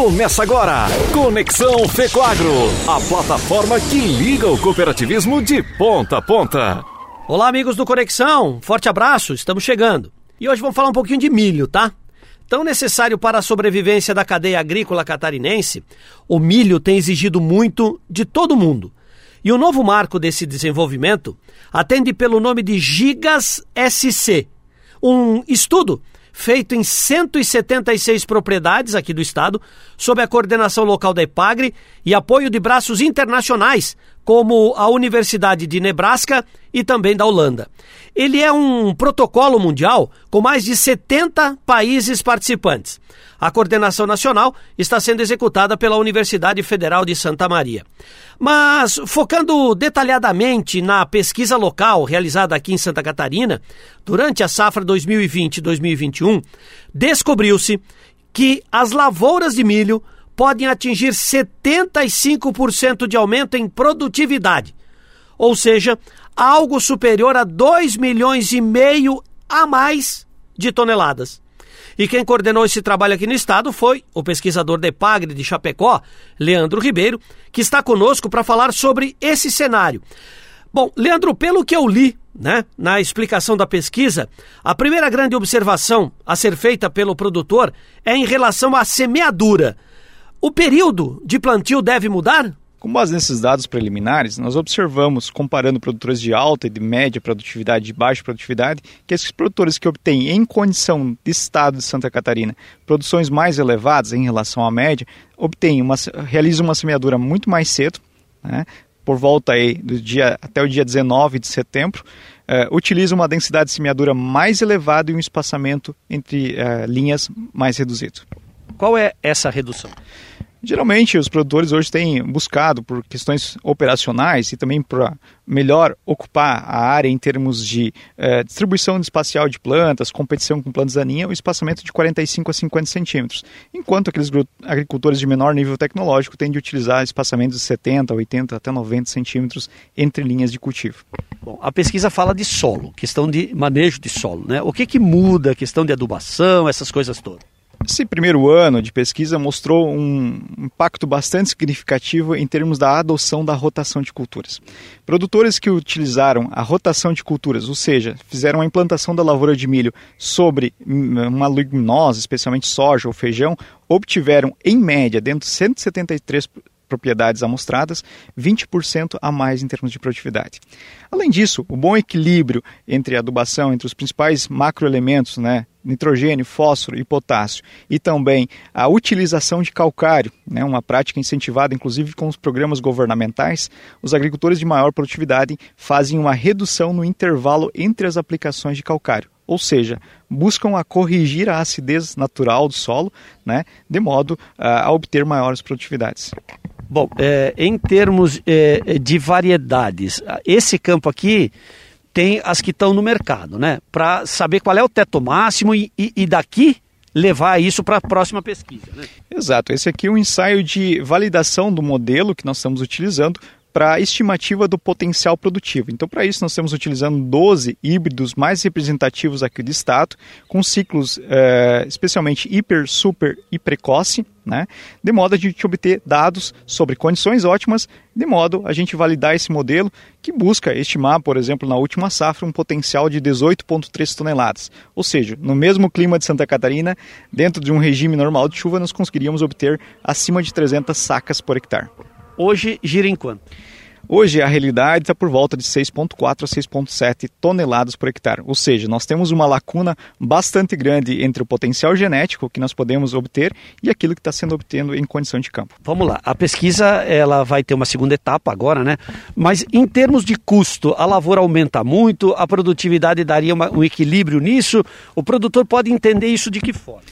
Começa agora, Conexão Fecoagro, a plataforma que liga o cooperativismo de ponta a ponta. Olá, amigos do Conexão, forte abraço, estamos chegando. E hoje vamos falar um pouquinho de milho, tá? Tão necessário para a sobrevivência da cadeia agrícola catarinense, o milho tem exigido muito de todo mundo. E o novo marco desse desenvolvimento atende pelo nome de Gigas SC, um estudo feito em 176 propriedades aqui do estado, sob a coordenação local da EPAGRE e apoio de braços internacionais, como a Universidade de Nebraska e também da Holanda. Ele é um protocolo mundial com mais de 70 países participantes. A coordenação nacional está sendo executada pela Universidade Federal de Santa Maria. Mas, focando detalhadamente na pesquisa local realizada aqui em Santa Catarina, durante a safra 2020-2021, descobriu-se que as lavouras de milho podem atingir 75% de aumento em produtividade, ou seja, algo superior a 2 milhões e meio a mais de toneladas. E quem coordenou esse trabalho aqui no estado foi o pesquisador de Pagre de Chapecó, Leandro Ribeiro, que está conosco para falar sobre esse cenário. Bom, Leandro, pelo que eu li né, na explicação da pesquisa, a primeira grande observação a ser feita pelo produtor é em relação à semeadura. O período de plantio deve mudar? Com base nesses dados preliminares, nós observamos, comparando produtores de alta e de média produtividade e de baixa produtividade, que esses produtores que obtêm, em condição de estado de Santa Catarina, produções mais elevadas em relação à média, obtêm uma, realizam uma semeadura muito mais cedo, né, por volta aí do dia, até o dia 19 de setembro, uh, utilizam uma densidade de semeadura mais elevada e um espaçamento entre uh, linhas mais reduzido. Qual é essa redução? Geralmente, os produtores hoje têm buscado, por questões operacionais e também para melhor ocupar a área em termos de eh, distribuição espacial de plantas, competição com plantas daninhas, o espaçamento de 45 a 50 centímetros, enquanto aqueles agricultores de menor nível tecnológico têm de utilizar espaçamentos de 70, 80 até 90 centímetros entre linhas de cultivo. Bom, a pesquisa fala de solo, questão de manejo de solo, né? O que, que muda, questão de adubação, essas coisas todas? Esse primeiro ano de pesquisa mostrou um impacto bastante significativo em termos da adoção da rotação de culturas. Produtores que utilizaram a rotação de culturas, ou seja, fizeram a implantação da lavoura de milho sobre uma leguminosa, especialmente soja ou feijão, obtiveram, em média, dentro de 173 propriedades amostradas, 20% a mais em termos de produtividade. Além disso, o bom equilíbrio entre adubação, entre os principais macroelementos, né, nitrogênio, fósforo e potássio, e também a utilização de calcário, né, uma prática incentivada inclusive com os programas governamentais, os agricultores de maior produtividade fazem uma redução no intervalo entre as aplicações de calcário, ou seja, buscam a corrigir a acidez natural do solo, né, de modo a, a obter maiores produtividades. Bom, é, em termos é, de variedades, esse campo aqui tem as que estão no mercado, né? Para saber qual é o teto máximo e, e, e daqui levar isso para a próxima pesquisa. Né? Exato, esse aqui é um ensaio de validação do modelo que nós estamos utilizando para estimativa do potencial produtivo. Então, para isso, nós estamos utilizando 12 híbridos mais representativos aqui do estado, com ciclos é, especialmente hiper, super e precoce, né? de modo a gente obter dados sobre condições ótimas, de modo a gente validar esse modelo que busca estimar, por exemplo, na última safra, um potencial de 18,3 toneladas. Ou seja, no mesmo clima de Santa Catarina, dentro de um regime normal de chuva, nós conseguiríamos obter acima de 300 sacas por hectare. Hoje gira em quanto? Hoje a realidade está por volta de 6,4 a 6,7 toneladas por hectare. Ou seja, nós temos uma lacuna bastante grande entre o potencial genético que nós podemos obter e aquilo que está sendo obtendo em condição de campo. Vamos lá, a pesquisa ela vai ter uma segunda etapa agora, né? Mas em termos de custo, a lavoura aumenta muito, a produtividade daria uma, um equilíbrio nisso. O produtor pode entender isso de que forma?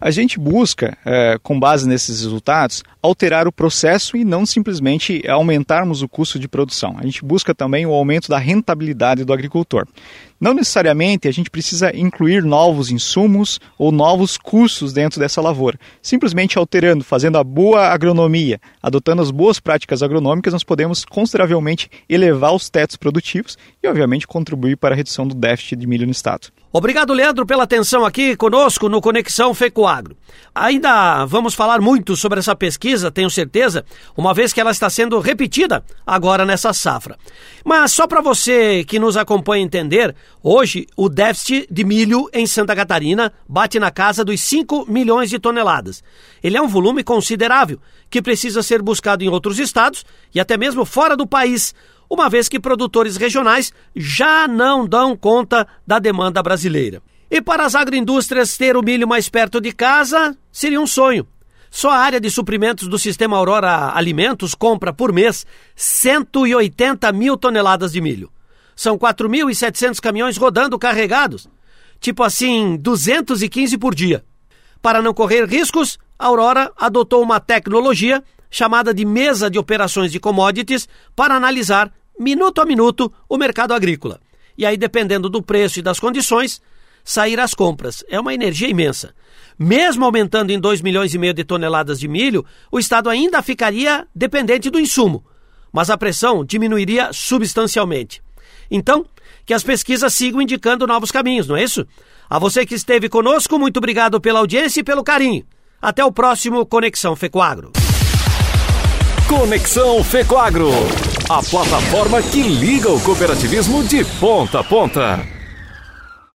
A gente busca, é, com base nesses resultados, alterar o processo e não simplesmente aumentarmos o custo de produção. A gente busca também o aumento da rentabilidade do agricultor. Não necessariamente a gente precisa incluir novos insumos ou novos cursos dentro dessa lavoura. Simplesmente alterando, fazendo a boa agronomia, adotando as boas práticas agronômicas, nós podemos consideravelmente elevar os tetos produtivos e, obviamente, contribuir para a redução do déficit de milho no estado. Obrigado, Leandro, pela atenção aqui conosco no Conexão Fecoagro. Ainda vamos falar muito sobre essa pesquisa, tenho certeza, uma vez que ela está sendo repetida agora nessa safra. Mas só para você que nos acompanha entender, hoje o déficit de milho em Santa Catarina bate na casa dos 5 milhões de toneladas. Ele é um volume considerável que precisa ser buscado em outros estados e até mesmo fora do país uma vez que produtores regionais já não dão conta da demanda brasileira. E para as agroindústrias ter o milho mais perto de casa seria um sonho. Só a área de suprimentos do sistema Aurora Alimentos compra por mês 180 mil toneladas de milho. São 4.700 caminhões rodando carregados, tipo assim, 215 por dia. Para não correr riscos, a Aurora adotou uma tecnologia chamada de mesa de operações de commodities para analisar minuto a minuto o mercado agrícola. E aí, dependendo do preço e das condições, sair as compras. É uma energia imensa. Mesmo aumentando em 2 milhões e meio de toneladas de milho, o Estado ainda ficaria dependente do insumo, mas a pressão diminuiria substancialmente. Então, que as pesquisas sigam indicando novos caminhos, não é isso? A você que esteve conosco, muito obrigado pela audiência e pelo carinho. Até o próximo Conexão Fecoagro. Conexão Fecoagro, a plataforma que liga o cooperativismo de ponta a ponta.